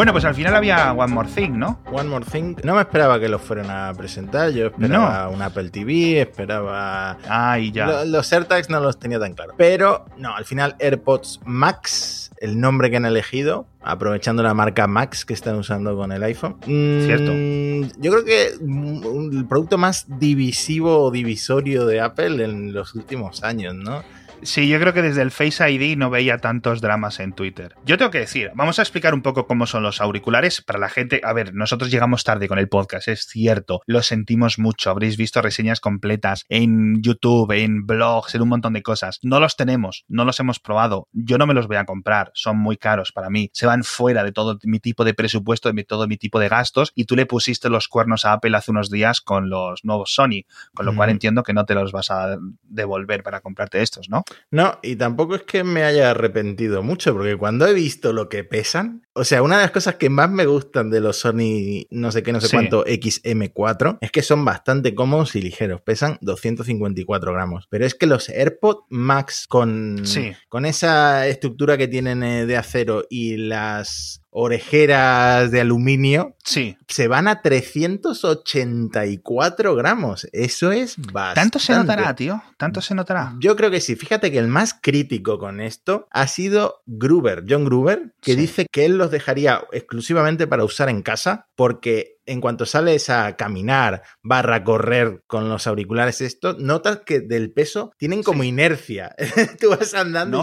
Bueno, pues al final había One More Thing, ¿no? One More Thing. No me esperaba que lo fueran a presentar. Yo esperaba un Apple TV, esperaba. Ah, y ya. los AirTags no los tenía tan claros. Pero no, al final AirPods Max, el nombre que han elegido, aprovechando la marca Max que están usando con el iPhone. Mm, Cierto. Yo creo que el producto más divisivo o divisorio de Apple en los últimos años, ¿no? Sí, yo creo que desde el Face ID no veía tantos dramas en Twitter. Yo tengo que decir, vamos a explicar un poco cómo son los auriculares para la gente. A ver, nosotros llegamos tarde con el podcast, es cierto, lo sentimos mucho. Habréis visto reseñas completas en YouTube, en blogs, en un montón de cosas. No los tenemos, no los hemos probado. Yo no me los voy a comprar, son muy caros para mí. Se van fuera de todo mi tipo de presupuesto, de todo mi tipo de gastos. Y tú le pusiste los cuernos a Apple hace unos días con los nuevos Sony, con lo cual entiendo que no te los vas a devolver para comprarte estos, ¿no? No, y tampoco es que me haya arrepentido mucho, porque cuando he visto lo que pesan, o sea, una de las cosas que más me gustan de los Sony no sé qué, no sé cuánto XM4 es que son bastante cómodos y ligeros, pesan 254 gramos. Pero es que los AirPods Max con, con esa estructura que tienen eh, de acero y las orejeras de aluminio, sí. se van a 384 gramos. Eso es bastante. ¿Tanto se notará, tío? ¿Tanto se notará? Yo creo que sí. Fíjate que el más crítico con esto ha sido Gruber, John Gruber, que dice que él los dejaría exclusivamente para usar en casa porque en cuanto sales a caminar, barra correr con los auriculares esto, notas que del peso tienen como inercia. Tú vas andando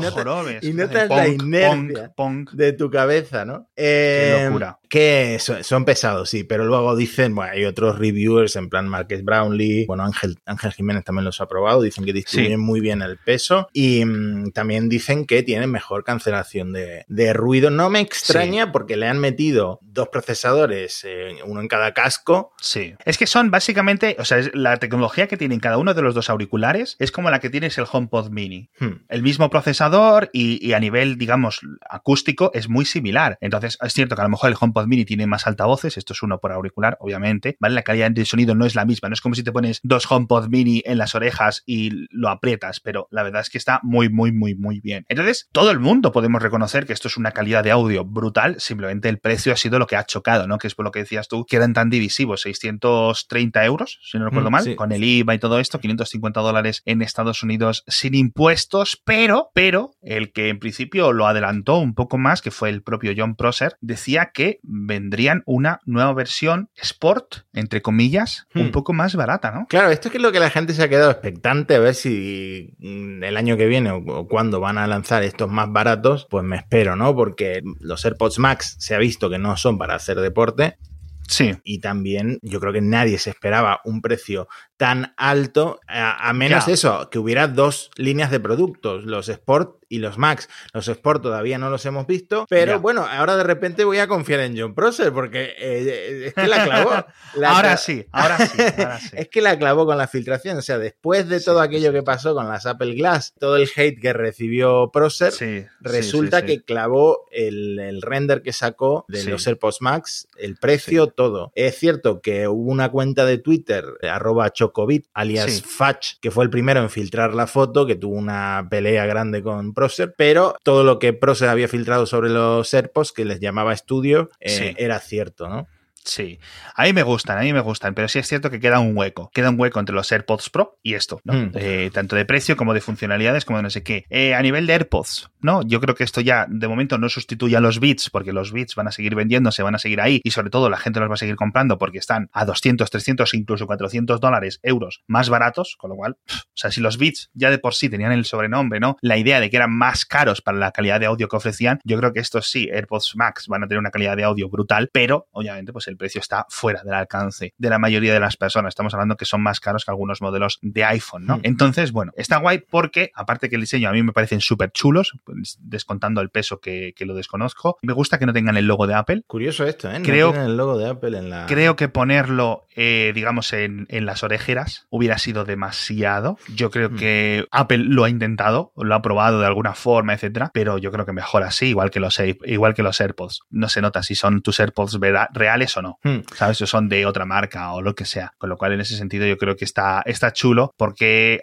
y notas, la inercia de tu cabeza, ¿no? Qué em, locura. Que son, pesados, sí, pero luego dicen, bueno, hay otros reviewers en plan Marques Brownlee, bueno, Ángel, Ángel Jiménez también los ha probado, dicen que distribuyen muy bien el peso y mm, también dicen que tienen mejor cancelación de, ruido. No me extraña porque le han metido dos procesadores, eh, uno en cada casco. Sí. Es que son básicamente, o sea, la tecnología que tienen cada uno de los dos auriculares es como la que tienes el HomePod Mini. Hmm. El mismo procesador y, y, a nivel, digamos, acústico es muy similar. Entonces, es cierto que a lo mejor el HomePod Mini tiene más altavoces, esto es uno por auricular, obviamente, ¿vale? La calidad de sonido no es la misma, no es como si te pones dos HomePod Mini en las orejas y lo aprietas, pero la verdad es que está muy, muy, muy, muy bien. Entonces, todo el mundo podemos reconocer que esto es una calidad de audio brutal, simplemente el precio ha sido lo que ha chocado, ¿no? Que es por lo que decías tú, que eran tan divisivos, 630 euros, si no recuerdo mm, mal, con el IVA y todo esto, 550 dólares en Estados Unidos sin impuestos, pero, pero, el que en principio lo adelantó un poco más, que fue el propio John Prosser, decía que vendrían una nueva versión Sport, entre comillas, un hmm. poco más barata, ¿no? Claro, esto es que es lo que la gente se ha quedado expectante a ver si mm, el año que viene o cuando van a lanzar estos más baratos, pues me espero, ¿no? Porque los AirPods Max se ha visto que no son para hacer deporte Sí. Y también yo creo que nadie se esperaba un precio tan alto, a, menos eso, que hubiera dos líneas de productos, los Sport y los Max. Los Sport todavía no los hemos visto, pero bueno, ahora de repente voy a confiar en John Prosser porque eh, es que la clavó. ahora, sí, ahora sí, es que la clavó con la filtración, o sea, después de todo aquello que pasó con las Apple Glass, todo el hate que recibió Prosser, resulta que clavó el, render que sacó de los AirPods Max, el precio, todo. Es cierto que hubo una cuenta de Twitter, arroba Chocobit, alias Fatch, que fue el primero en filtrar la foto, que tuvo una pelea grande con Procer, pero todo lo que Procer había filtrado sobre los AirPods, que les llamaba estudio, eh, era cierto, ¿no? Sí, a mí me gustan, a mí me gustan, pero sí es cierto que queda un hueco. Queda un hueco entre los AirPods Pro y esto, ¿no? Hmm. Eh, tanto de precio como de funcionalidades, como de no sé qué. Eh, a nivel de AirPods, ¿no? Yo creo que esto ya de momento no sustituye a los Beats, porque los Beats van a seguir vendiéndose, van a seguir ahí y sobre todo la gente los va a seguir comprando porque están a 200, 300, incluso 400 dólares, euros más baratos, con lo cual, o sea, si los Beats ya de por sí tenían el sobrenombre, ¿no? La idea de que eran más caros para la calidad de audio que ofrecían, yo creo que estos sí, AirPods Max van a tener una calidad de audio brutal, pero obviamente pues el precio está fuera del alcance de la mayoría de las personas. Estamos hablando que son más caros que algunos modelos de iPhone, ¿no? Hmm. Entonces, bueno, está guay porque, aparte que el diseño a mí me parecen súper chulos, pues, descontando el peso que, lo desconozco, me gusta que no tengan el logo de Apple. Curioso esto, ¿eh? No creo, el logo de Apple en la... Creo que ponerlo, eh, digamos, en, las orejeras hubiera sido demasiado. Yo creo hmm. que Apple lo ha intentado, lo ha probado de alguna forma, etcétera, pero yo creo que mejor así, igual que los, igual que los AirPods. No se nota si son tus AirPods reales o no. Hmm. ¿Sabes? O son de otra marca o lo que sea. Con lo cual, en ese sentido, yo creo que está, está chulo porque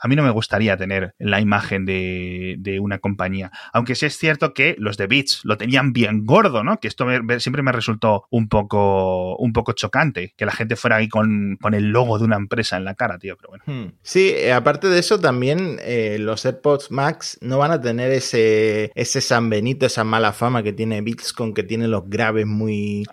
a mí no me gustaría tener la imagen de, una compañía. Aunque sí es cierto que los de Beats lo tenían bien gordo, ¿no? Que esto siempre me resultó un poco, un poco chocante, que la gente fuera ahí con, el logo de una empresa en la cara, tío. Pero bueno. Hmm. Sí, eh, aparte de eso, también eh, los AirPods Max no van a tener ese, ese San Benito, esa mala fama que tiene Beats con que tiene los graves muy,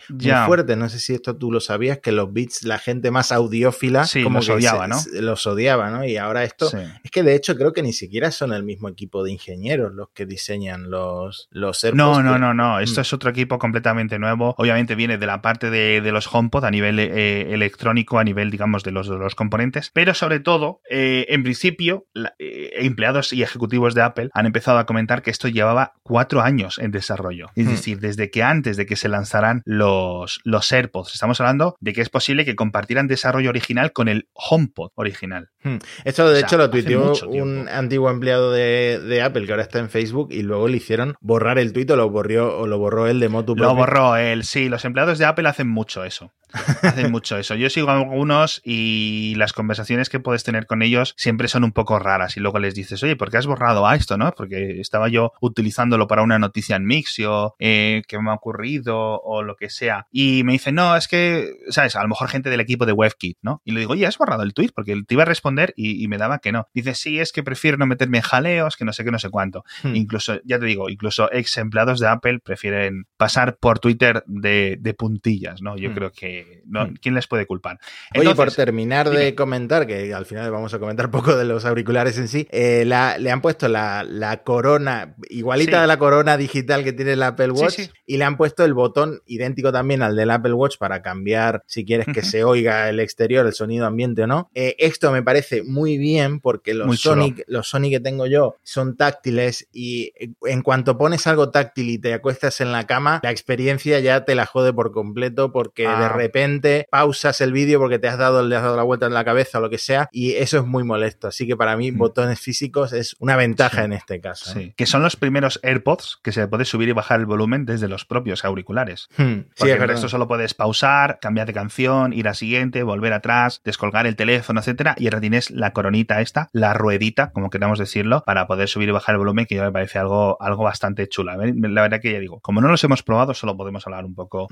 fuertes. No sé si esto tú lo sabías, que los Beats, la gente más audiófila, como los odiaba, ¿no? Los odiaba, ¿no? Y ahora esto, es que de hecho creo que ni siquiera son el mismo equipo de ingenieros los que diseñan los, los AirPods. No, no, no, no. Esto mm. es otro equipo completamente nuevo. Obviamente viene de la parte de, los HomePod a nivel eh, electrónico, a nivel, digamos, de los, de los componentes. Pero sobre todo, eh, en principio, eh, empleados y ejecutivos de Apple han empezado a comentar que esto llevaba cuatro años en desarrollo. Es hmm. decir, desde que antes de que se lanzaran los, los AirPods. Estamos hablando de que es posible que compartieran desarrollo original con el HomePod original. Hmm. Esto, de hecho, lo tuiteó un antiguo empleado de, Apple que ahora está en Facebook y luego le hicieron borrar el tuit o lo borrió o lo borró él de moto. Lo borró él, sí. Los empleados de Apple hacen mucho eso. Hacen mucho eso. Yo sigo a algunos y las conversaciones que puedes tener con ellos siempre son un poco raras. Y luego les dices, oye, ¿por qué has borrado a esto? ¿No? Porque estaba yo utilizándolo para una noticia en Mixio eh, que me ha ocurrido o lo que sea. Y me dicen, no, es que, ¿sabes? A lo mejor gente del equipo de WebKit, ¿no? Y le digo, oye, ¿has borrado el tweet? Porque te iba a responder y, me daba que no. Dice, sí, es que prefiero no meterme en jaleos, que no sé qué, no sé cuánto. Hmm. Incluso, ya te digo, incluso ex empleados de Apple prefieren pasar por Twitter de, puntillas, ¿no? Yo hmm. creo que Hmm. ¿quién les puede culpar? Oye, por terminar de comentar, que al final vamos a comentar poco de los auriculares en sí, eh, le han puesto la, corona, igualita de la corona digital que tiene el Apple Watch, y le han puesto el botón idéntico también al del Apple Watch para cambiar, si quieres que se oiga el exterior, el sonido ambiente o no. Eh, esto me parece muy bien porque los Sonic, los Sonic que tengo yo son táctiles y en cuanto pones algo táctil y te acuestas en la cama, la experiencia ya te la jode por completo porque de ah. repente pausas el vídeo porque te has dado, le has dado la vuelta en la cabeza o lo que sea, y eso es muy molesto. Así que para mí, mm. botones físicos es una ventaja en este caso. Sí. Que son los primeros AirPods que se puede subir y bajar el volumen desde los propios auriculares. Hmm. Porque el resto solo puedes pausar, cambiar de canción, ir a siguiente, volver atrás, descolgar el teléfono, etcétera, y ahora tienes la coronita esta, la ruedita, como queramos decirlo, para poder subir y bajar el volumen, que yo me parece algo, algo bastante chula. La verdad que ya digo, como no los hemos probado, solo podemos hablar un poco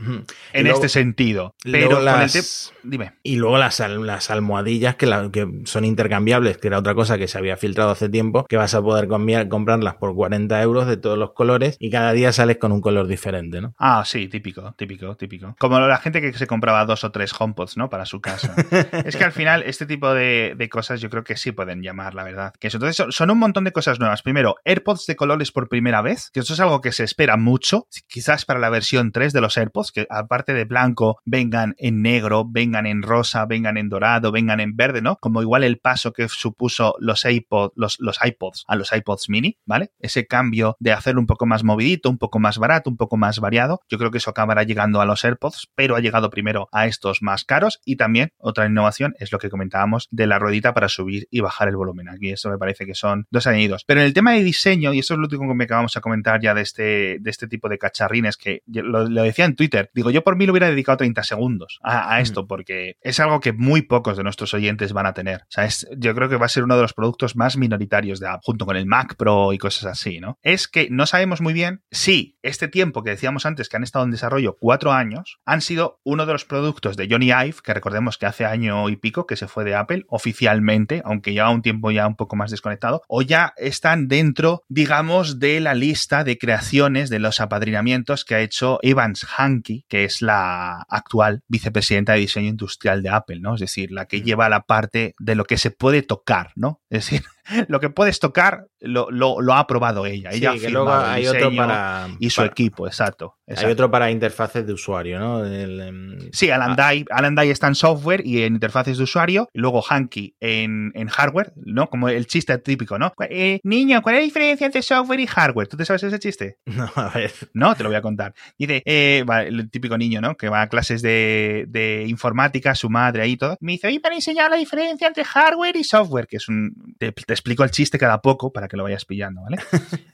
en este sentido. Pero Dime. Y luego las, las almohadillas que, que, son intercambiables, que era otra cosa que se había filtrado hace tiempo, que vas a poder comprarlas por 40 euros de todos los colores y cada día sales con un color diferente, ¿no? Ah, sí, típico, típico, típico. Como la gente que se compraba dos o tres HomePods, ¿no? Para su casa. es que al final este tipo de, cosas yo creo que sí pueden llamar, la verdad. Que Entonces son, un montón de cosas nuevas. Primero, AirPods de colores por primera vez, que eso es algo que se espera mucho, quizás para la versión 3 de los AirPods, que aparte de blanco vengan en negro, vengan en rosa, vengan en dorado, vengan en verde, ¿no? Como igual el paso que supuso los, iPod, los, los iPods a los iPods mini, ¿vale? Ese cambio de hacerlo un poco más movidito, un poco más barato, un poco más variado. Yo creo que eso acabará llegando a los AirPods, pero ha llegado primero a estos más caros y también otra innovación es lo que comentábamos de la ruedita para subir y bajar el volumen. Aquí eso me parece que son dos añadidos. Pero en el tema de diseño, y eso es lo último que vamos a comentar ya de este, de este tipo de cacharrines que lo, decía en Twitter, digo, yo por mí lo hubiera dedicado 30 segundos a, a esto, porque es algo que muy pocos de nuestros oyentes van a tener. O sea, yo creo que va a ser uno de los productos más minoritarios de Apple, junto con el Mac Pro y cosas así, ¿no? Es que no sabemos muy bien si este tiempo que decíamos antes que han estado en desarrollo cuatro años, han sido uno de los productos de Johnny Ive, que recordemos que hace año y pico que se fue de Apple oficialmente, aunque lleva un tiempo ya un poco más desconectado, o ya están dentro, digamos, de la lista de creaciones de los apadrinamientos que ha hecho Evans Hankey, que es la actual vicepresidenta de diseño industrial de Apple, ¿no? Es decir, la que mm. lleva la parte de lo que se puede tocar, ¿no? Es decir, lo que puedes tocar lo, lo, ha probado ella. ella que luego hay otro para. Y su equipo, exacto, Hay otro para interfaces de usuario, ¿no? Em, sí, Alan, ah. está en software y en interfaces de usuario. Luego Hanky en, en, hardware, ¿no? Como el chiste típico, ¿no? Eh, niño, ¿cuál es la diferencia entre software y hardware? ¿Tú te sabes ese chiste? No, a ver. No, te lo voy a contar. Dice, eh, el típico niño, ¿no? Que va a clases de, de informática, su madre ahí y todo. Me dice, oye, para enseñar la diferencia entre hardware y software, que es un. Te, Te explico el chiste cada poco para que lo vayas pillando, ¿vale?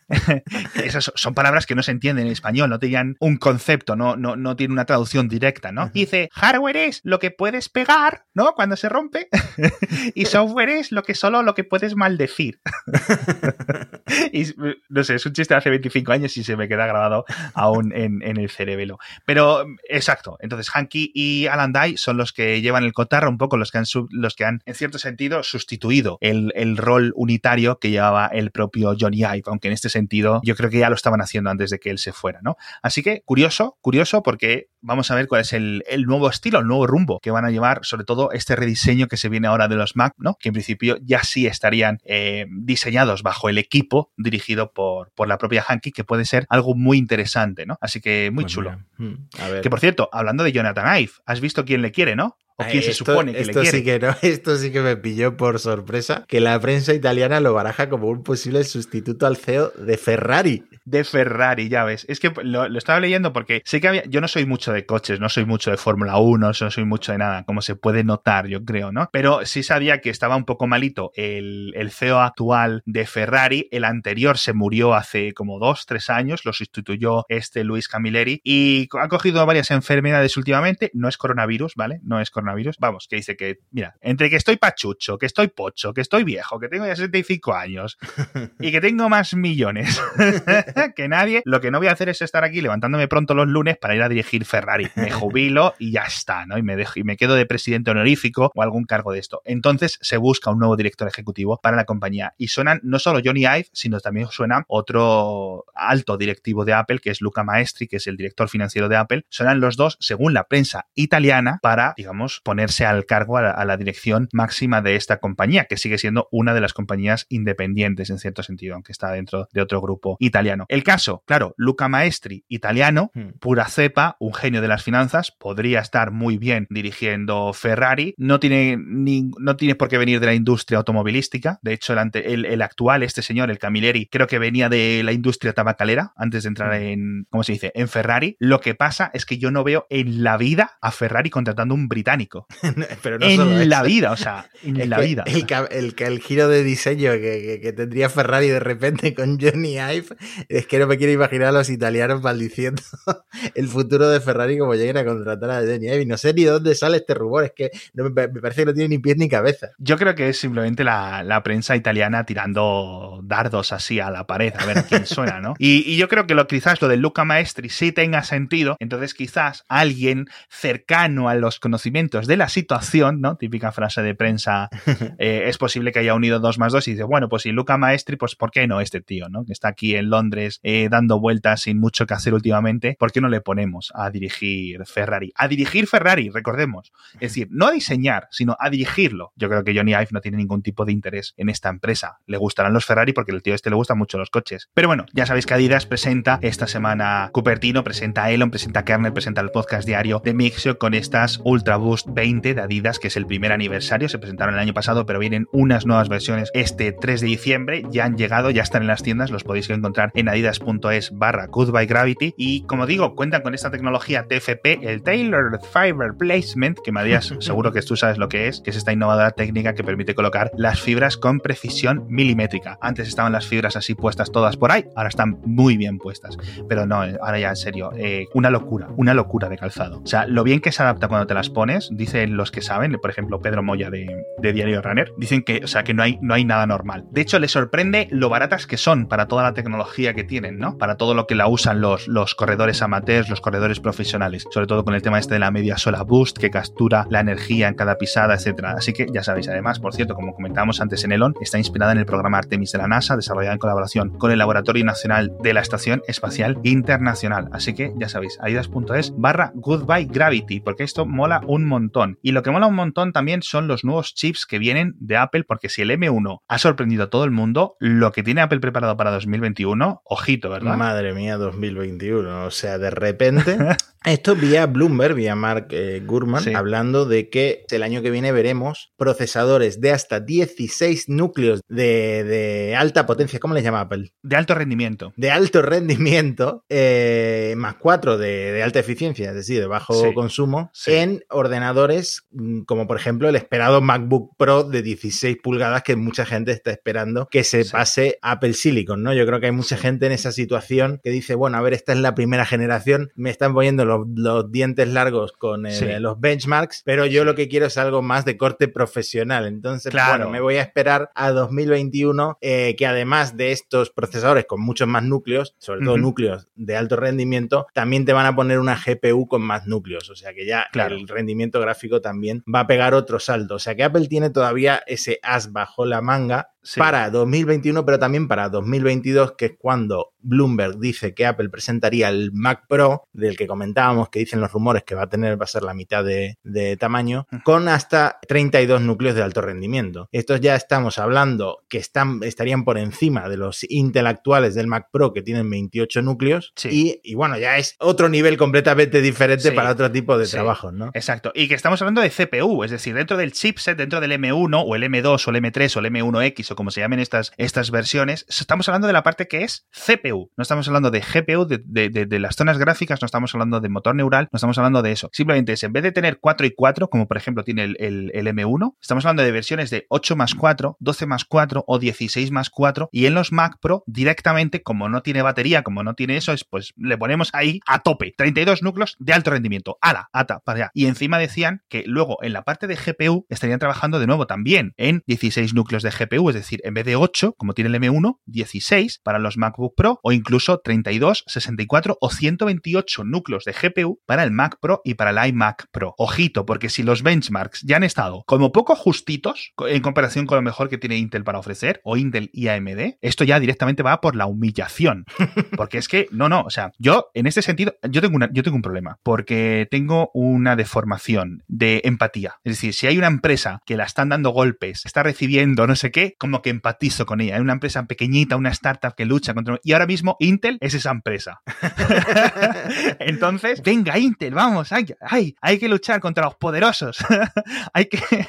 Esas son palabras que no se entienden en español, no tenían un concepto, no, no, no tiene una traducción directa, ¿no? Dice, hardware es lo que puedes pegar, ¿no? Cuando se rompe, y software es lo que solo lo que puedes maldecir. y no sé, es un chiste de hace 25 años y se me queda grabado aún en, el cerebelo. Pero, exacto, entonces Hanky y Alan Dye son los que llevan el cotarro, un poco los que han, los que han en cierto sentido, sustituido el, el rol unitario que llevaba el propio Johnny Ive, aunque en este sentido yo creo que ya lo estaban haciendo antes de que él se fuera, ¿no? Así que curioso, curioso porque vamos a ver cuál es el, el, nuevo estilo, el nuevo rumbo que van a llevar, sobre todo este rediseño que se viene ahora de los Mac, ¿no? Que en principio ya sí estarían eh, diseñados bajo el equipo dirigido por, por la propia Hanky, que puede ser algo muy interesante, ¿no? Así que muy pues chulo. Hmm, que por cierto, hablando de Jonathan Ive, has visto quién le quiere, ¿no? ¿O quién se supone que esto le quiere? Sí que no, esto sí que me pilló por sorpresa, que la prensa italiana lo baraja como un posible sustituto al CEO de Ferrari. De Ferrari, ya ves. Es que lo, estaba leyendo porque sé que había, yo no soy mucho de coches, no soy mucho de Fórmula 1, no soy mucho de nada, como se puede notar, yo creo, ¿no? Pero sí sabía que estaba un poco malito el, el CEO actual de Ferrari, el anterior se murió hace como dos, tres años, lo sustituyó este Luis Camilleri y ha cogido varias enfermedades últimamente, no es coronavirus, ¿vale? No es coronavirus virus, vamos, que dice que, mira, entre que estoy pachucho, que estoy pocho, que estoy viejo, que tengo ya 65 años y que tengo más millones que nadie, lo que no voy a hacer es estar aquí levantándome pronto los lunes para ir a dirigir Ferrari. Me jubilo y ya está, ¿no? Y me, dejo, y me quedo de presidente honorífico o algún cargo de esto. Entonces se busca un nuevo director ejecutivo para la compañía y suenan no solo Johnny Ive, sino también suena otro alto directivo de Apple, que es Luca Maestri, que es el director financiero de Apple. Suenan los dos, según la prensa italiana, para, digamos, ponerse al cargo a la, dirección máxima de esta compañía, que sigue siendo una de las compañías independientes en cierto sentido, aunque está dentro de otro grupo italiano. El caso, claro, Luca Maestri, italiano, hmm. pura cepa, un genio de las finanzas, podría estar muy bien dirigiendo Ferrari, no tiene, ni, no tiene por qué venir de la industria automovilística, de hecho el, el, actual, este señor, el Camilleri, creo que venía de la industria tabacalera antes de entrar hmm. en, ¿cómo se dice?, en Ferrari. Lo que pasa es que yo no veo en la vida a Ferrari contratando un británico Pero en la vida, o sea, en la vida. El, el, giro de diseño que, tendría Ferrari de repente con Johnny Ive, es que no me quiero imaginar a los italianos maldiciendo el futuro de Ferrari como lleguen a contratar a Johnny Ive. Y no sé ni dónde sale este rumor, es que me, parece que no tiene ni pies ni cabeza. Yo creo que es simplemente la, prensa italiana tirando dardos así a la pared a ver a quién suena, ¿no? Y, yo creo que lo, quizás lo de Luca Maestri sí tenga sentido, entonces quizás alguien cercano a los conocimientos de la situación, ¿no? Típica frase de prensa, eh, es posible que haya unido dos más dos y dice, bueno, pues si Luca Maestri, pues ¿por qué no este tío, ¿no? Que está aquí en Londres eh, dando vueltas sin mucho que hacer últimamente, ¿por qué no le ponemos a dirigir Ferrari? A dirigir Ferrari, recordemos. Es decir, no a diseñar, sino a dirigirlo. Yo creo que Johnny Ive no tiene ningún tipo de interés en esta empresa. Le gustarán los Ferrari porque el tío este le gustan mucho los coches. Pero bueno, ya sabéis que Adidas presenta esta semana Cupertino, presenta a Elon, presenta a Kernel, presenta el podcast diario de Mixio con estas Ultra Boost 20 de Adidas, que es el primer aniversario. Se presentaron el año pasado, pero vienen unas nuevas versiones este 3 de diciembre. Ya han llegado, ya están en las tiendas, los podéis encontrar en adidas.es barra Goodbye Gravity. Y como digo, cuentan con esta tecnología TFP, el Tailored Fiber Placement, que Matías seguro que tú sabes lo que es, que es esta innovadora técnica que permite colocar las fibras con precisión milimétrica. Antes estaban las fibras así puestas todas por ahí, ahora están muy bien puestas. Pero no, ahora ya en serio, eh, una locura, una locura de calzado. O sea, lo bien que se adapta cuando te las pones, dicen los que saben, por ejemplo Pedro Moya de, Diario Runner, dicen que, o sea, que no hay, no hay nada normal. De hecho, les sorprende lo baratas que son para toda la tecnología que tienen, ¿no? Para todo lo que la usan los, los corredores amateurs, los corredores profesionales, sobre todo con el tema este de la media sola boost que captura la energía en cada pisada, etcétera. Así que ya sabéis, además, por cierto, como comentábamos antes en Elon, está inspirada en el programa Artemis de la NASA, desarrollada en colaboración con el Laboratorio Nacional de la Estación Espacial Internacional. Así que ya sabéis, adidas.es barra goodbye gravity, porque esto mola un montón. Y lo que mola un montón también son los nuevos chips que vienen de Apple, porque si el M1 ha sorprendido a todo el mundo, lo que tiene Apple preparado para 2021, ojito, ¿verdad? Madre mía, 2021. O sea, de repente. Esto vía Bloomberg, vía Mark eh, Gurman, hablando de que el año que viene veremos procesadores de hasta 16 núcleos de, alta potencia. ¿Cómo les llama Apple? De alto rendimiento. De alto rendimiento, eh, más 4 de, alta eficiencia, es decir, de bajo consumo, en ordenadores ordenadores, mm, como por ejemplo el esperado MacBook Pro de 16 pulgadas que mucha gente está esperando que se pase Apple Silicon, ¿no? Yo creo que hay mucha gente en esa situación que dice, bueno, a ver, esta es la primera generación, me están poniendo los, dientes largos con los benchmarks, pero yo lo que quiero es algo más de corte profesional. Entonces, bueno, me voy a esperar a 2021 eh, que además de estos procesadores con muchos más núcleos, sobre todo núcleos de alto rendimiento, también te van a poner una GPU con más núcleos. O sea que ya el rendimiento gráfico también va a pegar otro salto. O sea que Apple tiene todavía ese as bajo la manga para 2021, pero también para 2022, que es cuando Bloomberg dice que Apple presentaría el Mac Pro, del que comentábamos, que dicen los rumores que va a tener, va a ser la mitad de, tamaño, con hasta 32 núcleos de alto rendimiento. Estos ya estamos hablando que están, estarían por encima de los Intel actuales del Mac Pro, que tienen 28 núcleos, y, bueno, ya es otro nivel completamente diferente para otro tipo de trabajos, ¿no? Exacto, y que estamos hablando de CPU, es decir, dentro del chipset, dentro del M1 o el M2 o el M3 o el M1X o como se llamen estas, estas versiones, estamos hablando de la parte que es CPU. No estamos hablando de GPU, de, las zonas gráficas, no estamos hablando de motor neural, no estamos hablando de eso. Simplemente es, en vez de tener 4 y 4, como por ejemplo tiene el, M1, estamos hablando de versiones de 8 más 4, 12 más 4 o 16 más 4. Y en los Mac Pro, directamente, como no tiene batería, como no tiene eso, es, pues le ponemos ahí a tope. 32 núcleos de alto rendimiento. ¡Hala! ¡Ata! Para allá. Y encima decían que luego en la parte de GPU estarían trabajando de nuevo también en 16 núcleos de GPU, es decir, decir, en vez de 8, como tiene el M1, 16 para los MacBook Pro o incluso 32, 64 o 128 núcleos de GPU para el Mac Pro y para el iMac Pro. Ojito, porque si los benchmarks ya han estado como poco justitos en comparación con lo mejor que tiene Intel para ofrecer, o Intel y AMD, esto ya directamente va por la humillación. Porque es que, no, no, o sea, yo en este sentido, yo tengo, una, yo tengo un problema, porque tengo una deformación de empatía. Es decir, si hay una empresa que la están dando golpes, está recibiendo no sé qué, como que empatizo con ella. Es una empresa pequeñita, una startup que lucha contra... Y ahora mismo Intel es esa empresa. Entonces, venga Intel, vamos, hay, hay, hay que luchar contra los poderosos. hay, que,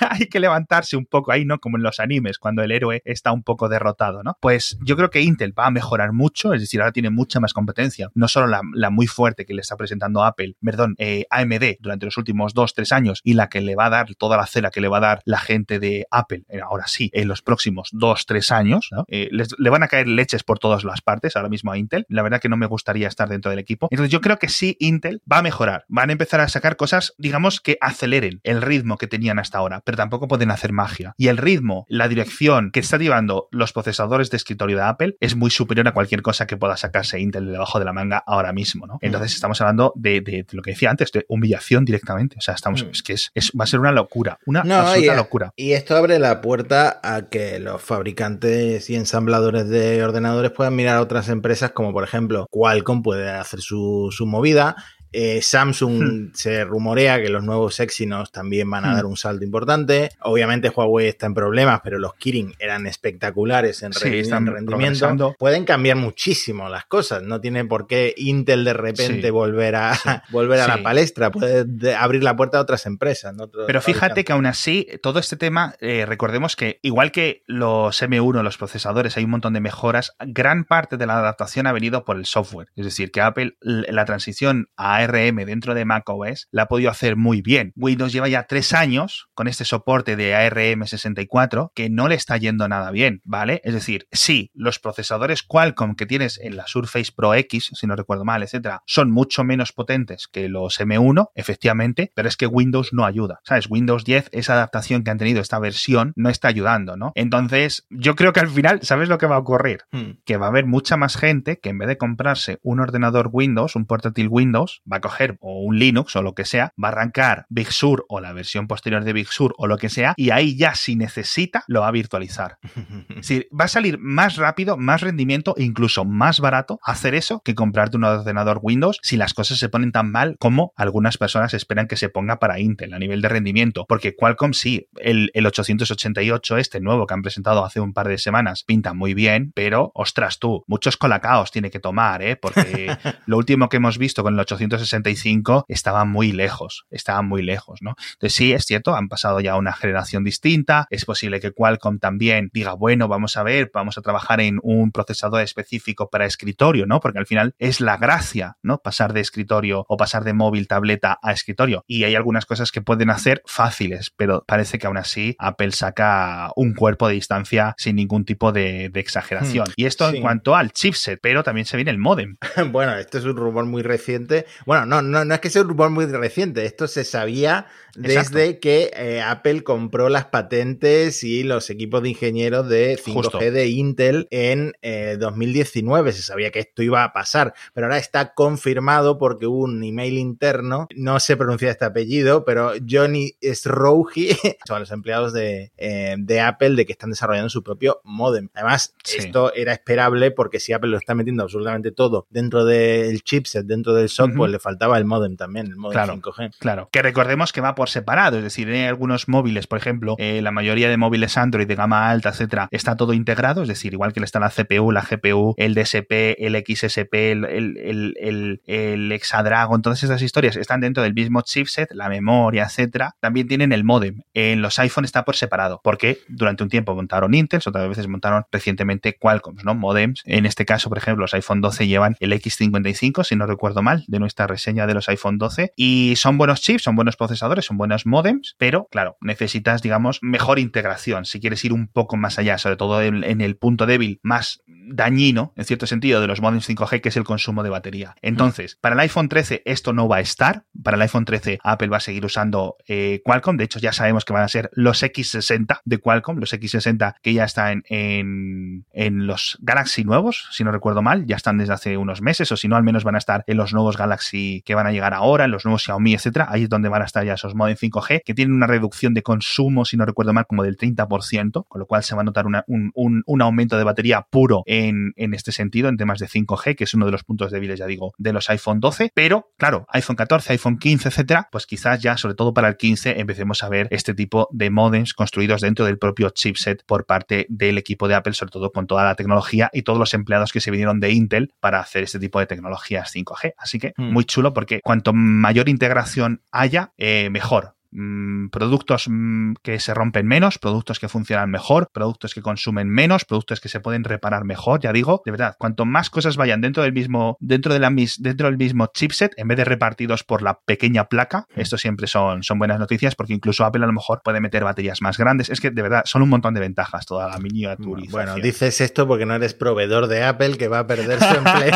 hay que levantarse un poco ahí, ¿no? Como en los animes, cuando el héroe está un poco derrotado, ¿no? Pues yo creo que Intel va a mejorar mucho, es decir, ahora tiene mucha más competencia. No solo la, muy fuerte que le está presentando Apple, perdón, eh, AMD durante los últimos dos, tres años y la que le va a dar toda la cera que le va a dar la gente de Apple, eh, ahora sí, en los próximos dos, tres años, eh, le van a caer leches por todas las partes ahora mismo a Intel. La verdad que no me gustaría estar dentro del equipo. Entonces yo creo que sí, Intel va a mejorar. Van a empezar a sacar cosas, digamos, que aceleren el ritmo que tenían hasta ahora, pero tampoco pueden hacer magia. Y el ritmo, la dirección que está llevando los procesadores de escritorio de Apple es muy superior a cualquier cosa que pueda sacarse Intel de debajo de la manga ahora mismo, ¿no? Entonces estamos hablando de, lo que decía antes, de humillación directamente. O sea, estamos, mm. es que es, va a ser una locura, una absoluta locura. Y esto abre la puerta a que los fabricantes y ensambladores de ordenadores puedan mirar a otras empresas como por ejemplo Qualcomm puede hacer su, su movida eh, Samsung hmm. se rumorea que los nuevos Exynos también van a hmm. dar un salto importante. Obviamente Huawei está en problemas, pero los Kirin eran espectaculares en, rendimiento. Pueden cambiar muchísimo las cosas. No tiene por qué Intel de repente volver a volver a la palestra. Puede abrir la puerta a otras empresas. pero fíjate que aún así, todo este tema, eh, recordemos que igual que los M1, los procesadores, hay un montón de mejoras. Gran parte de la adaptación ha venido por el software. Es decir, que Apple, la transición a ARM dentro de macOS la ha podido hacer muy bien. Windows lleva ya tres años con este soporte de ARM 64 que no le está yendo nada bien, ¿vale? Es decir, sí, los procesadores Qualcomm que tienes en la Surface Pro X, si no recuerdo mal, etcétera, son mucho menos potentes que los M1, efectivamente, pero es que Windows no ayuda, ¿sabes? Windows 10, esa adaptación que han tenido esta versión, no está ayudando, ¿no? Entonces, yo creo que al final, ¿sabes lo que va a ocurrir? Hmm. Que va a haber mucha más gente que en vez de comprarse un ordenador Windows, un portátil Windows, va a coger o un Linux o lo que sea, va a arrancar Big Sur o la versión posterior de Big Sur o lo que sea, y ahí ya si necesita lo va a virtualizar. si va a salir más rápido, más rendimiento e incluso más barato hacer eso que comprarte un ordenador Windows si las cosas se ponen tan mal como algunas personas esperan que se ponga para Intel a nivel de rendimiento. Porque Qualcomm sí, el, el 888 este nuevo que han presentado hace un par de semanas pinta muy bien, pero ostras tú, muchos colacaos tiene que tomar, ¿eh? Porque lo último que hemos visto con el 888 365 estaban muy lejos, estaban muy lejos, ¿no? Entonces sí, es cierto, han pasado ya una generación distinta, es posible que Qualcomm también diga, bueno, vamos a ver, vamos a trabajar en un procesador específico para escritorio, ¿no? Porque al final es la gracia, ¿no? Pasar de escritorio o pasar de móvil, tableta a escritorio. Y hay algunas cosas que pueden hacer fáciles, pero parece que aún así Apple saca un cuerpo de distancia sin ningún tipo de, exageración. Hmm. y esto en cuanto al chipset, pero también se viene el modem. bueno, esto es un rumor muy reciente. Bueno, no, no, no es que sea un rumor muy reciente, esto se sabía desde que eh, Apple compró las patentes y los equipos de ingenieros de 5G de Intel en 2019. Eh, se sabía que esto iba a pasar, pero ahora está confirmado porque hubo un email interno, no sé pronunciar este apellido, pero Johnny Srouji, son los empleados de, eh, de, Apple, de que están desarrollando su propio modem. Además, esto era esperable porque si Apple lo está metiendo absolutamente todo dentro del chipset, dentro del software, le faltaba el modem también, el modem 5G. Claro, que recordemos que va por separado, es decir, en algunos móviles, por ejemplo, eh, la mayoría de móviles Android de gama alta, etcétera, está todo integrado, es decir, igual que le está la CPU, la GPU, el DSP, el XSP, el, el, el, el Exadragon, todas esas historias están dentro del mismo chipset, la memoria, etcétera. También tienen el modem. En los iPhone está por separado, porque durante un tiempo montaron Intel, otras veces montaron recientemente Qualcomm, ¿no? Modems. En este caso, por ejemplo, los iPhone 12 llevan el X55, si no recuerdo mal, de nuestra reseña de los iPhone 12. Y son buenos chips, son buenos procesadores, son buenos modems, pero claro, necesitas, digamos, mejor integración. Si quieres ir un poco más allá, sobre todo en, el punto débil más dañino, en cierto sentido, de los modems 5G, que es el consumo de batería. Entonces, para el iPhone 13 esto no va a estar. Para el iPhone 13 Apple va a seguir usando eh, Qualcomm. De hecho, ya sabemos que van a ser los X60 de Qualcomm, los X60 que ya están en, en, los Galaxy nuevos, si no recuerdo mal, ya están desde hace unos meses, o si no, al menos van a estar en los nuevos Galaxy que van a llegar ahora, en los nuevos Xiaomi, etcétera. Ahí es donde van a estar ya esos modems 5G, que tienen una reducción de consumo, si no recuerdo mal, como del 30%, con lo cual se va a notar un, un, aumento de batería puro en, en este sentido, en temas de 5G, que es uno de los puntos débiles, ya digo, de los iPhone 12. Pero, claro, iPhone 14, iPhone 15, etcétera, pues quizás ya, sobre todo para el 15, empecemos a ver este tipo de modems construidos dentro del propio chipset por parte del equipo de Apple, sobre todo con toda la tecnología y todos los empleados que se vinieron de Intel para hacer este tipo de tecnologías 5G. Así que hmm. muy chulo porque cuanto mayor integración haya, eh, mejor Mm, productos mm, que se rompen menos, productos que funcionan mejor, productos que consumen menos, productos que se pueden reparar mejor, ya digo, de verdad, cuanto más cosas vayan dentro del mismo, dentro de la dentro del mismo chipset, en vez de repartidos por la pequeña placa, mm. esto siempre son, son buenas noticias porque incluso Apple a lo mejor puede meter baterías más grandes. Es que de verdad son un montón de ventajas toda la miniaturización. Bueno, dices esto porque no eres proveedor de Apple que va a perder su empleo.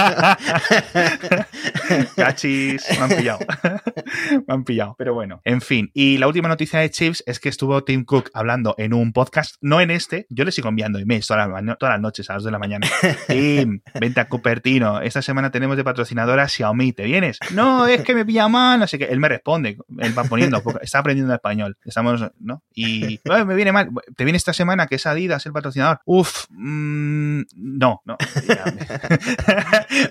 Cachis, me han pillado. me han pillado. Pero bueno, en fin. Y la última noticia de Chips es que estuvo Tim Cook hablando en un podcast, no en este, yo le sigo enviando emails todas las, todas las noches a las 2 de la mañana. Tim, vente a Cupertino, esta semana tenemos de patrocinadora Xiaomi, ¿te vienes? No, es que me pilla mal, no sé qué. Él me responde, él va poniendo, está aprendiendo español. Estamos, ¿no? Y me viene mal, ¿te viene esta semana que es Adidas el patrocinador? Uf, mm, no, no.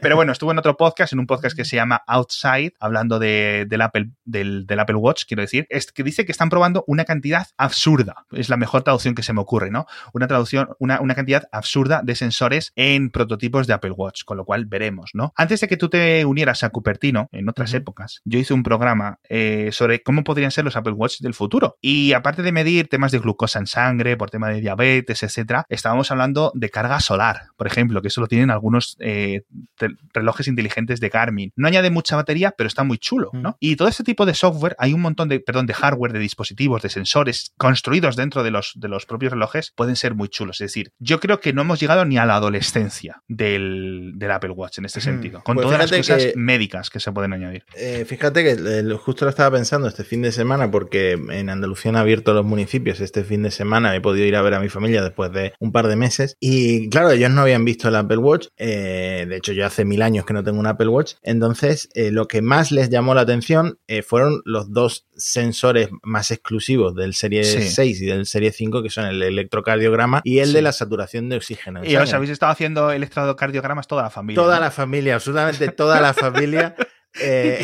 Pero bueno, estuvo en otro podcast, en un podcast que se llama Outside, hablando de, del Apple, del, del Apple Watch, quiero decir, es que dice que están probando una cantidad absurda. Es la mejor traducción que se me ocurre, ¿no? Una traducción, una, una cantidad absurda de sensores en prototipos de Apple Watch, con lo cual veremos, ¿no? Antes de que tú te unieras a Cupertino, en otras épocas, yo hice un programa eh, sobre cómo podrían ser los Apple Watch del futuro. Y aparte de medir temas de glucosa en sangre, por tema de diabetes, etcétera, estábamos hablando de carga solar, por ejemplo, que eso lo tienen algunos eh, relojes inteligentes de Garmin. No añade mucha batería, pero está muy chulo, ¿no? Y todo este tipo de software, hay un montón de, perdón, de hardware, de dispositivos, de sensores construidos dentro de los, de los propios relojes pueden ser muy chulos. Es decir, yo creo que no hemos llegado ni a la adolescencia del, Apple Watch en este sentido, con pues todas las cosas médicas que se pueden añadir. Eh, fíjate que justo lo estaba pensando este fin de semana porque en Andalucía han abierto los municipios este fin de semana, he podido ir a ver a mi familia después de un par de meses y claro, ellos no habían visto el Apple Watch, eh, de hecho yo hace mil años que no tengo un Apple Watch, entonces eh, lo que más les llamó la atención fueron los dos sensores más exclusivos del Serie 6 y del Serie 5, que son el electrocardiograma y el de la saturación de oxígeno. Y os habéis estado haciendo electrocardiogramas toda la familia. Toda la familia, absolutamente toda la familia. Eh,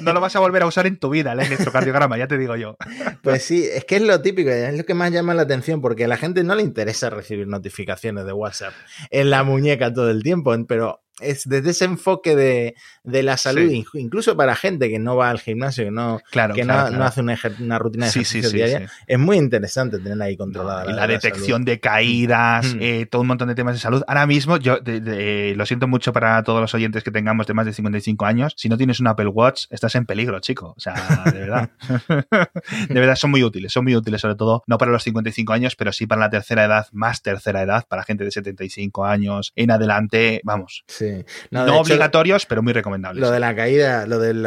no lo vas a volver a usar en tu vida, el electrocardiograma, ya te digo yo. Pues sí, es que es lo típico, es lo que más llama la atención, porque a la gente no le interesa recibir notificaciones de WhatsApp en la muñeca todo el tiempo, pero es desde ese enfoque de, la salud, incluso para gente que no va al gimnasio, que no, que no, hace una, rutina de ejercicio diaria, es muy interesante tener ahí controlada. la, detección de caídas, mm. eh, todo un montón de temas de salud. Ahora mismo, yo lo siento mucho para todos los oyentes que tengamos de más de 55 años, si no tienes un Apple Watch, estás en peligro, chico. O sea, de verdad. de verdad, son muy útiles, son muy útiles, sobre todo, no para los 55 años, pero sí para la tercera edad, más tercera edad, para gente de 75 años en adelante, vamos. Sí. No, obligatorios, pero muy recomendables. Lo de la caída, lo del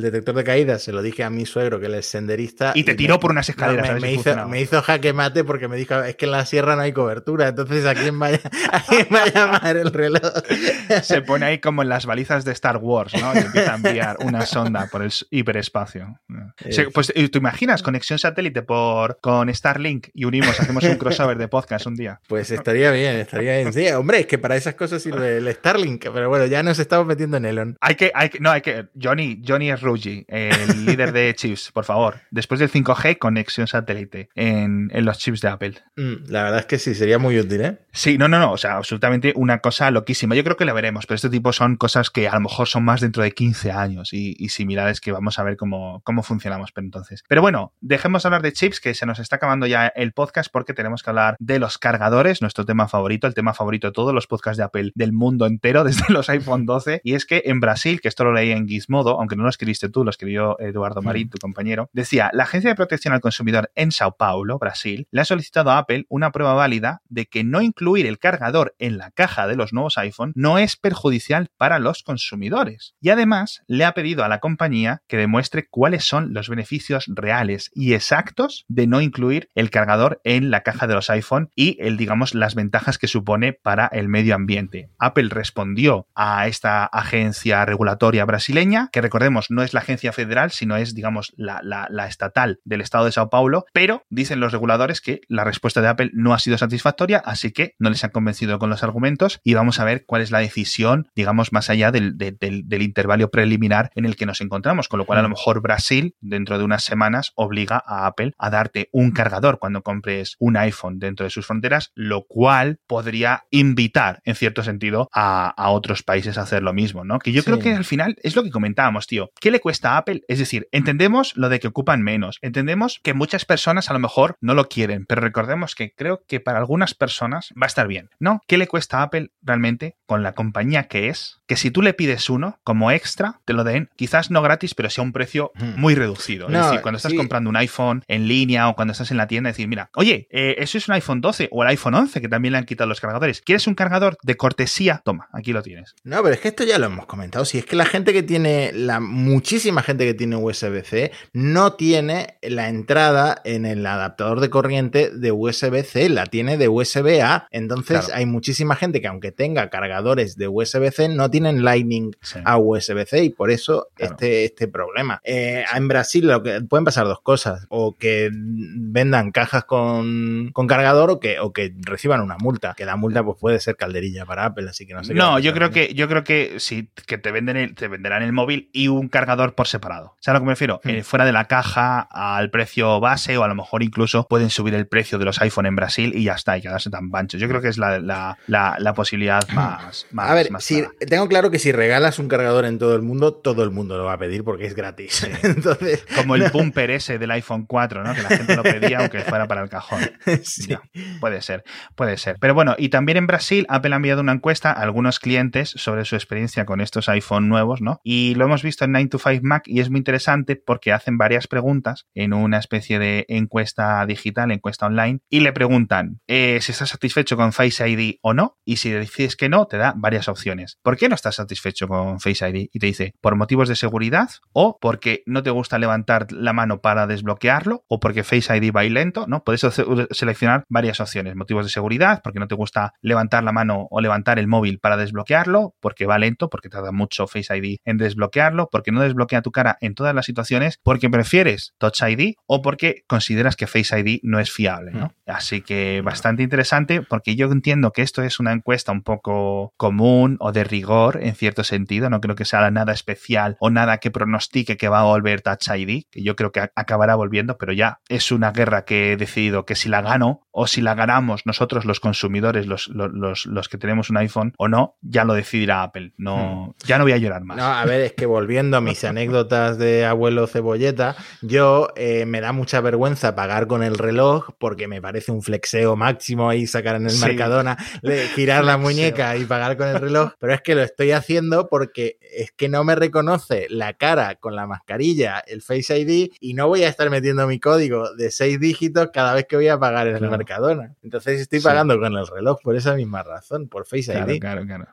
detector de caída, se lo dije a mi suegro, que él es senderista. Y te tiró por unas escaleras. me, me, hizo, jaque mate porque me dijo, es que en la sierra no hay cobertura, entonces ¿a quién va a, llamar el reloj? Se pone ahí como en las balizas de Star Wars, ¿no? Y empieza a enviar una sonda por el hiperespacio. pues tú imaginas conexión satélite por con Starlink y unimos, hacemos un crossover de podcast un día. Pues estaría bien, estaría bien. Sí, hombre, es que para esas cosas sirve el Starlink, pero bueno, ya nos estamos metiendo en Elon. Hay que, hay que, no, hay que, Johnny, Johnny es el líder de chips, por favor. Después del 5G, conexión satélite en, los chips de Apple. Mm, la verdad es que sí, sería muy útil, ¿eh? Sí, no, no, no, o sea, absolutamente una cosa loquísima. Yo creo que la veremos, pero este tipo son cosas que a lo mejor son más dentro de 15 años y, similares que vamos a ver cómo, cómo funcionamos pero entonces. Pero bueno, dejemos hablar de chips, que se nos está acabando ya el podcast porque tenemos que hablar de los cargadores, nuestro tema favorito, el tema favorito de todos los podcasts de Apple del mundo entero, desde los iPhone 12. Y es que en Brasil, que esto lo leí en Gizmodo, aunque no lo escribiste tú, lo escribió Eduardo Marín, tu compañero, decía, la Agencia de Protección al Consumidor en Sao Paulo, Brasil, le ha solicitado a Apple una prueba válida de que no incluir el cargador en la caja de los nuevos iPhone no es perjudicial para los consumidores. Y además le ha pedido a la compañía que demuestre cuáles son los beneficios reales y exactos de no incluir el cargador en la caja de los iPhone y el, digamos, las ventajas que supone para el medio ambiente. Apple respondió a esta agencia regulatoria brasileña, que recordemos no es la agencia federal, sino es, digamos, la, la estatal del estado de Sao Paulo, pero dicen los reguladores que la respuesta de Apple no ha sido satisfactoria, así que no les han convencido con los argumentos y vamos a ver cuál es la decisión, digamos, más allá del, del, intervalo preliminar en el que nos encontramos, con lo cual a lo mejor Brasil, dentro de unas semanas, obliga a Apple a darte un cargador cuando compres un iPhone dentro de sus fronteras, lo cual podría invitar, en cierto sentido, a, otros países a hacer lo mismo, ¿no? Que yo creo que al final es lo que comentábamos, tío. ¿Qué le cuesta a Apple? Es decir, entendemos lo de que ocupan menos, entendemos que muchas personas a lo mejor no lo quieren, pero recordemos que creo que para algunas personas va a estar bien, ¿no? ¿Qué le cuesta a Apple realmente con la compañía que es? Que si tú le pides uno como extra, te lo den, quizás no gratis, pero sí a un precio muy reducido. es decir, cuando estás comprando un iPhone en línea o cuando estás en la tienda, decir, mira, oye, eh, eso es un iPhone 12 o el iPhone 11 que también le han quitado los cargadores. ¿Quieres un cargador de cortesía? Toma, aquí lo tienes. No, pero es que esto ya lo hemos comentado. Si es que la gente que tiene, la muchísima gente que tiene USB-C no tiene la entrada en el adaptador de corriente de USB-C, la tiene de USB-A. Entonces hay muchísima gente que aunque tenga cargadores de USB-C no tienen Lightning a USB-C y por eso este, este problema. Eh, en Brasil lo que, pueden pasar dos cosas, o que vendan cajas con, cargador o que, o que reciban una multa, que la multa pues puede ser calderilla para Apple, así que no sé. No, yo creo que, yo creo que sí, que te, venden el, te venderán el móvil y un cargador por separado. ¿Sabes a lo que me refiero? Hmm. Eh, fuera de la caja al precio base o a lo mejor incluso pueden subir el precio de los iPhone en Brasil y ya está, y quedarse tan panchos. Yo creo que es la, la, posibilidad más, más, A ver, si, tengo claro que si regalas un cargador en todo el mundo, todo el mundo lo va a pedir porque es gratis. Entonces, Como el bumper ese del iPhone 4, ¿no? Que la gente lo pedía aunque fuera para el cajón. Sí. puede ser, puede ser. Pero bueno, y también en Brasil, Apple ha enviado una encuesta a algunos clientes sobre su experiencia con estos iPhone nuevos, ¿no? Y lo hemos visto en 9 to 5 Mac y es muy interesante porque hacen varias preguntas en una especie de encuesta digital, encuesta online, y le preguntan eh, si estás satisfecho con Face ID o no, y si decides que no, te da varias opciones. ¿Por qué no estás satisfecho con Face ID? Y te dice, por motivos de seguridad o porque no te gusta levantar la mano para desbloquearlo o porque Face ID va lento, ¿no? Puedes seleccionar varias opciones, motivos de seguridad, porque no te gusta levantar la mano o levantar el móvil para desbloquearlo, porque va lento, porque tarda mucho Face ID en desbloquearlo, porque no desbloquea tu cara en todas las situaciones, porque prefieres Touch ID o porque consideras que Face ID no es fiable, ¿no? Mm. Así que bastante interesante porque yo entiendo que esto es una encuesta un poco común o de rigor en cierto sentido, no creo que sea nada especial o nada que pronostique que va a volver Touch ID, que yo creo que acabará volviendo, pero ya es una guerra que he decidido que si la gano o si la ganamos nosotros los consumidores, los, los, los que tenemos un iPhone o no, ya lo decidirá Apple. No, hmm. ya no voy a llorar más. No, a ver, es que volviendo a mis anécdotas de abuelo cebolleta, yo eh, me da mucha vergüenza pagar con el reloj porque me parece un flexeo máximo ahí sacar en el Mercadona, girar la muñeca y pagar con el reloj, pero es que lo estoy haciendo porque es que no me reconoce la cara con la mascarilla, el Face ID y no voy a estar metiendo mi código de seis dígitos cada vez que voy a pagar en el Mercadona. Entonces estoy pagando con el reloj por esa misma razón, por Face ID. Claro, claro.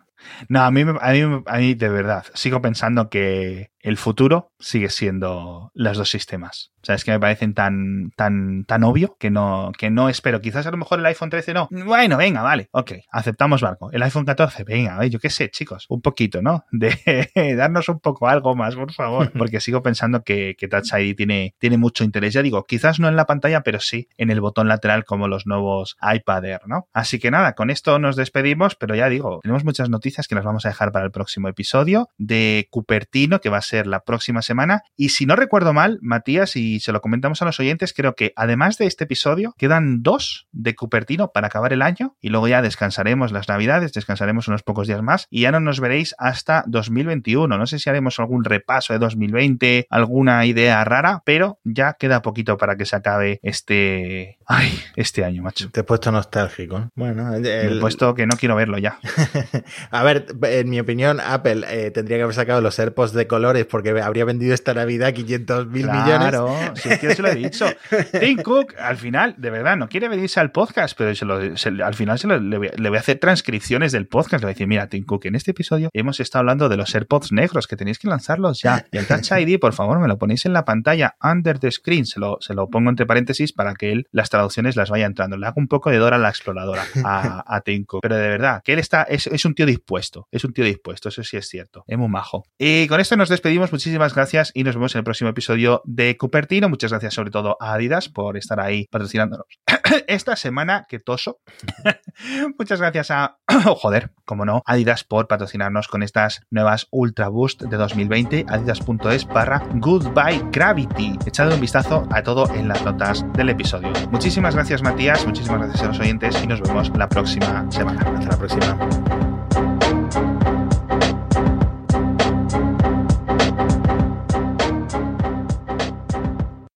No, a mí, a mí, a mí de verdad, sigo pensando que el futuro sigue siendo los dos sistemas. O sea, es que me parecen tan, tan, tan obvio que no, que no espero. Quizás a lo mejor el iPhone 13 no. Bueno, venga, vale, ok, aceptamos barco. El iPhone 14, venga, yo qué sé, chicos, un poquito, ¿no? De darnos un poco algo más, por favor. Porque sigo pensando que, que Touch ID tiene, tiene mucho interés. Ya digo, quizás no en la pantalla, pero sí en el botón lateral como los nuevos iPad Air, ¿no? Así que nada, con esto nos despedimos, pero ya digo, tenemos muchas noticias que nos vamos a dejar para el próximo episodio de Cupertino, que va a ser la próxima semana. Y si no recuerdo mal, Matías, y se lo comentamos a los oyentes, creo que además de este episodio, quedan dos de Cupertino para acabar el año y luego ya descansaremos las navidades, descansaremos unos pocos días más y ya no nos veréis hasta 2021. No sé si haremos algún repaso de 2020, alguna idea rara, pero ya queda poquito para que se acabe este... Ay, este año, macho. Te he puesto nostálgico. Bueno, he puesto que no quiero verlo ya. a ver, en mi opinión, Apple eh, tendría que haber sacado los AirPods de colores porque habría vendido esta Navidad 500 mil millones. Si es que se lo he dicho. Tim Cook, al final, de verdad, no quiere venirse al podcast, pero al final se le, voy, a hacer transcripciones del podcast. Le voy a decir, mira, Tim Cook, en este episodio hemos estado hablando de los AirPods negros, que tenéis que lanzarlos ya. Y el Touch ID, por favor, me lo ponéis en la pantalla, under the screen. Se lo, se lo pongo entre paréntesis para que él las traducciones las vaya entrando. Le hago un poco de Dora la exploradora a, a Tim Cook. Pero de verdad, que él está, es, es un tío dispuesto. Es un tío dispuesto, eso sí es cierto. Es muy majo. Y con esto nos despedimos. Muchísimas gracias y nos vemos en el próximo episodio de Cupertino. Muchas gracias sobre todo a Adidas por estar ahí patrocinándonos esta semana, que toso. Muchas gracias a, joder, como no, Adidas por patrocinarnos con estas nuevas Ultra Boost de 2020, adidas.es barra Goodbye Gravity. Echad un vistazo a todo en las notas del episodio. Muchísimas gracias Matías, muchísimas gracias a los oyentes y nos vemos la próxima semana. Hasta la próxima.